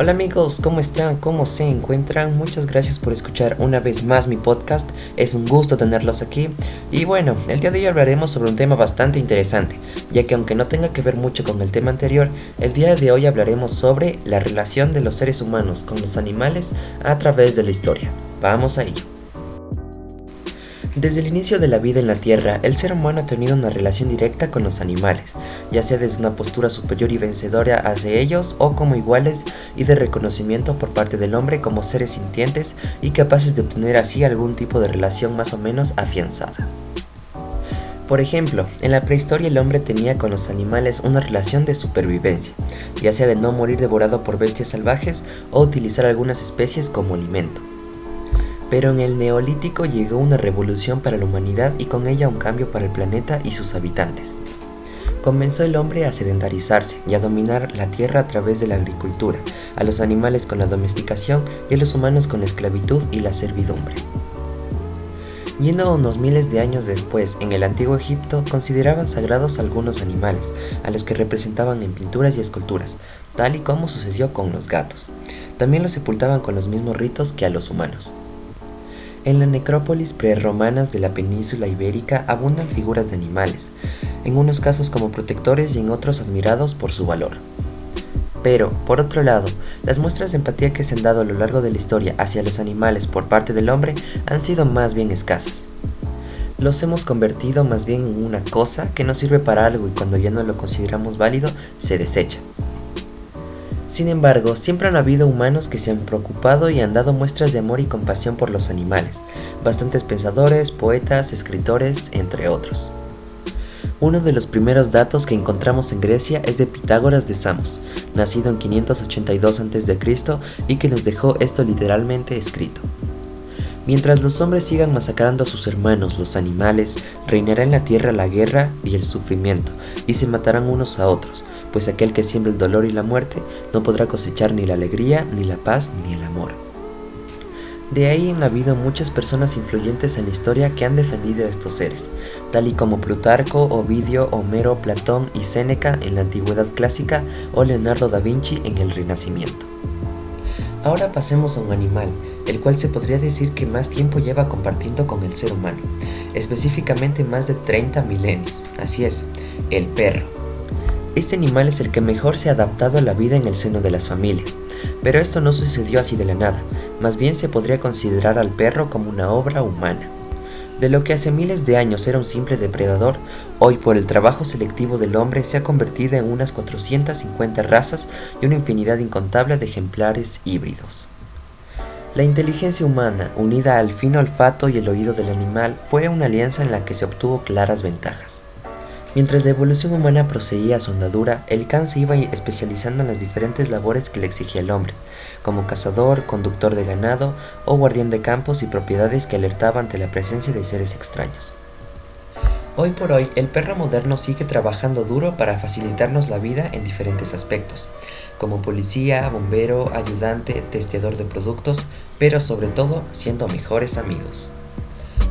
Hola amigos, ¿cómo están? ¿Cómo se encuentran? Muchas gracias por escuchar una vez más mi podcast. Es un gusto tenerlos aquí. Y bueno, el día de hoy hablaremos sobre un tema bastante interesante, ya que aunque no tenga que ver mucho con el tema anterior, el día de hoy hablaremos sobre la relación de los seres humanos con los animales a través de la historia. Vamos a ello. Desde el inicio de la vida en la Tierra, el ser humano ha tenido una relación directa con los animales, ya sea desde una postura superior y vencedora hacia ellos o como iguales y de reconocimiento por parte del hombre como seres sintientes y capaces de obtener así algún tipo de relación más o menos afianzada. Por ejemplo, en la prehistoria el hombre tenía con los animales una relación de supervivencia, ya sea de no morir devorado por bestias salvajes o utilizar algunas especies como alimento. Pero en el neolítico llegó una revolución para la humanidad y con ella un cambio para el planeta y sus habitantes. Comenzó el hombre a sedentarizarse y a dominar la tierra a través de la agricultura, a los animales con la domesticación y a los humanos con la esclavitud y la servidumbre. Yendo unos miles de años después, en el antiguo Egipto consideraban sagrados algunos animales, a los que representaban en pinturas y esculturas, tal y como sucedió con los gatos. También los sepultaban con los mismos ritos que a los humanos. En la necrópolis prerromanas de la península ibérica abundan figuras de animales, en unos casos como protectores y en otros admirados por su valor. Pero, por otro lado, las muestras de empatía que se han dado a lo largo de la historia hacia los animales por parte del hombre han sido más bien escasas. Los hemos convertido más bien en una cosa que nos sirve para algo y cuando ya no lo consideramos válido, se desecha. Sin embargo, siempre han habido humanos que se han preocupado y han dado muestras de amor y compasión por los animales, bastantes pensadores, poetas, escritores, entre otros. Uno de los primeros datos que encontramos en Grecia es de Pitágoras de Samos, nacido en 582 a.C. y que nos dejó esto literalmente escrito. Mientras los hombres sigan masacrando a sus hermanos, los animales, reinará en la tierra la guerra y el sufrimiento, y se matarán unos a otros, pues aquel que siembra el dolor y la muerte no podrá cosechar ni la alegría, ni la paz, ni el amor. De ahí han habido muchas personas influyentes en la historia que han defendido a estos seres, tal y como Plutarco, Ovidio, Homero, Platón y Séneca en la antigüedad clásica o Leonardo da Vinci en el Renacimiento. Ahora pasemos a un animal, el cual se podría decir que más tiempo lleva compartiendo con el ser humano, específicamente más de 30 milenios, así es, el perro. Este animal es el que mejor se ha adaptado a la vida en el seno de las familias, pero esto no sucedió así de la nada, más bien se podría considerar al perro como una obra humana. De lo que hace miles de años era un simple depredador, hoy por el trabajo selectivo del hombre se ha convertido en unas 450 razas y una infinidad incontable de ejemplares híbridos. La inteligencia humana, unida al fino olfato y el oído del animal, fue una alianza en la que se obtuvo claras ventajas. Mientras la evolución humana procedía a su andadura, el can se iba especializando en las diferentes labores que le exigía el hombre, como cazador, conductor de ganado o guardián de campos y propiedades que alertaba ante la presencia de seres extraños. Hoy por hoy, el perro moderno sigue trabajando duro para facilitarnos la vida en diferentes aspectos, como policía, bombero, ayudante, testeador de productos, pero sobre todo siendo mejores amigos.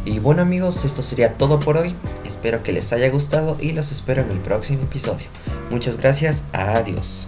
Y bueno amigos, esto sería todo por hoy. Espero que les haya gustado y los espero en el próximo episodio. Muchas gracias, adiós.